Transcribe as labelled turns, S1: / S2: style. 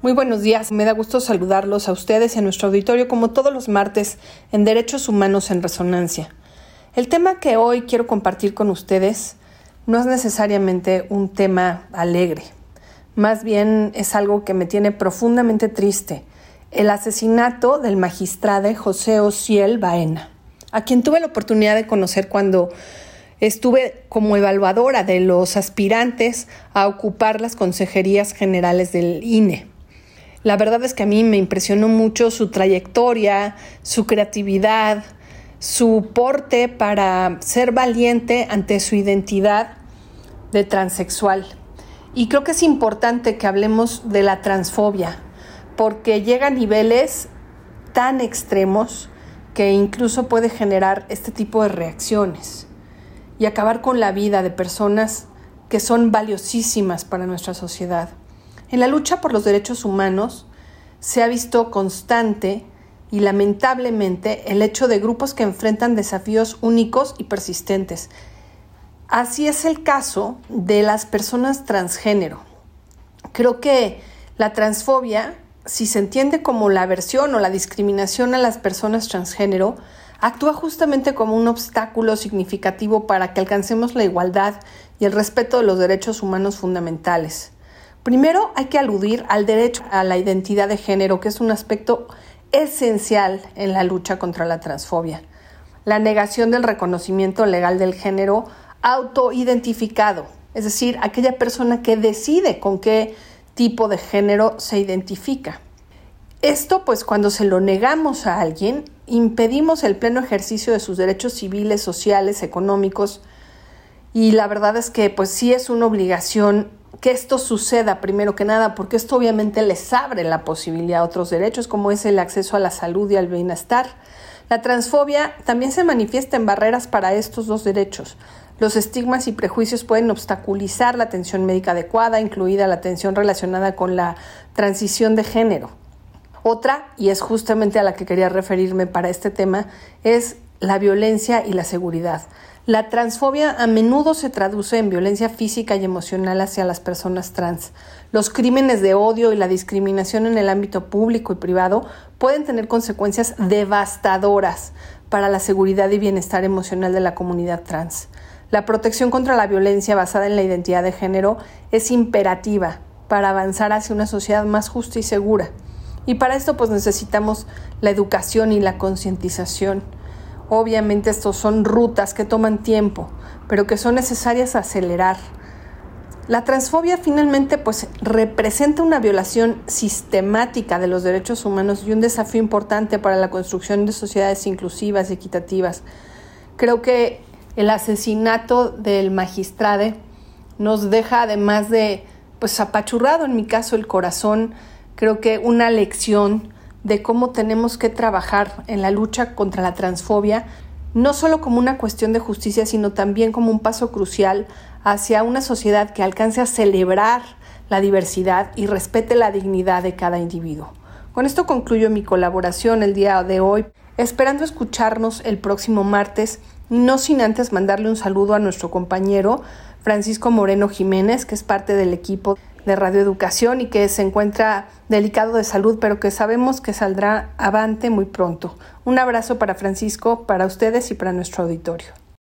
S1: Muy buenos días, me da gusto saludarlos a ustedes y a nuestro auditorio como todos los martes en Derechos Humanos en Resonancia. El tema que hoy quiero compartir con ustedes no es necesariamente un tema alegre, más bien es algo que me tiene profundamente triste, el asesinato del magistrado José Ociel Baena, a quien tuve la oportunidad de conocer cuando estuve como evaluadora de los aspirantes a ocupar las consejerías generales del INE. La verdad es que a mí me impresionó mucho su trayectoria, su creatividad, su porte para ser valiente ante su identidad de transexual. Y creo que es importante que hablemos de la transfobia, porque llega a niveles tan extremos que incluso puede generar este tipo de reacciones y acabar con la vida de personas que son valiosísimas para nuestra sociedad. En la lucha por los derechos humanos se ha visto constante y lamentablemente el hecho de grupos que enfrentan desafíos únicos y persistentes. Así es el caso de las personas transgénero. Creo que la transfobia, si se entiende como la aversión o la discriminación a las personas transgénero, actúa justamente como un obstáculo significativo para que alcancemos la igualdad y el respeto de los derechos humanos fundamentales. Primero hay que aludir al derecho a la identidad de género, que es un aspecto esencial en la lucha contra la transfobia. La negación del reconocimiento legal del género autoidentificado, es decir, aquella persona que decide con qué tipo de género se identifica. Esto, pues, cuando se lo negamos a alguien, impedimos el pleno ejercicio de sus derechos civiles, sociales, económicos, y la verdad es que, pues, sí es una obligación que esto suceda primero que nada, porque esto obviamente les abre la posibilidad a otros derechos, como es el acceso a la salud y al bienestar. La transfobia también se manifiesta en barreras para estos dos derechos. Los estigmas y prejuicios pueden obstaculizar la atención médica adecuada, incluida la atención relacionada con la transición de género. Otra, y es justamente a la que quería referirme para este tema, es la violencia y la seguridad. La transfobia a menudo se traduce en violencia física y emocional hacia las personas trans. Los crímenes de odio y la discriminación en el ámbito público y privado pueden tener consecuencias devastadoras para la seguridad y bienestar emocional de la comunidad trans. La protección contra la violencia basada en la identidad de género es imperativa para avanzar hacia una sociedad más justa y segura. Y para esto pues necesitamos la educación y la concientización. Obviamente estos son rutas que toman tiempo, pero que son necesarias acelerar. La transfobia finalmente pues representa una violación sistemática de los derechos humanos y un desafío importante para la construcción de sociedades inclusivas y equitativas. Creo que el asesinato del magistrado nos deja además de pues apachurrado en mi caso el corazón, creo que una lección de cómo tenemos que trabajar en la lucha contra la transfobia, no solo como una cuestión de justicia, sino también como un paso crucial hacia una sociedad que alcance a celebrar la diversidad y respete la dignidad de cada individuo. Con esto concluyo mi colaboración el día de hoy, esperando escucharnos el próximo martes, no sin antes mandarle un saludo a nuestro compañero Francisco Moreno Jiménez, que es parte del equipo de radioeducación y que se encuentra delicado de salud, pero que sabemos que saldrá avante muy pronto. Un abrazo para Francisco, para ustedes y para nuestro auditorio.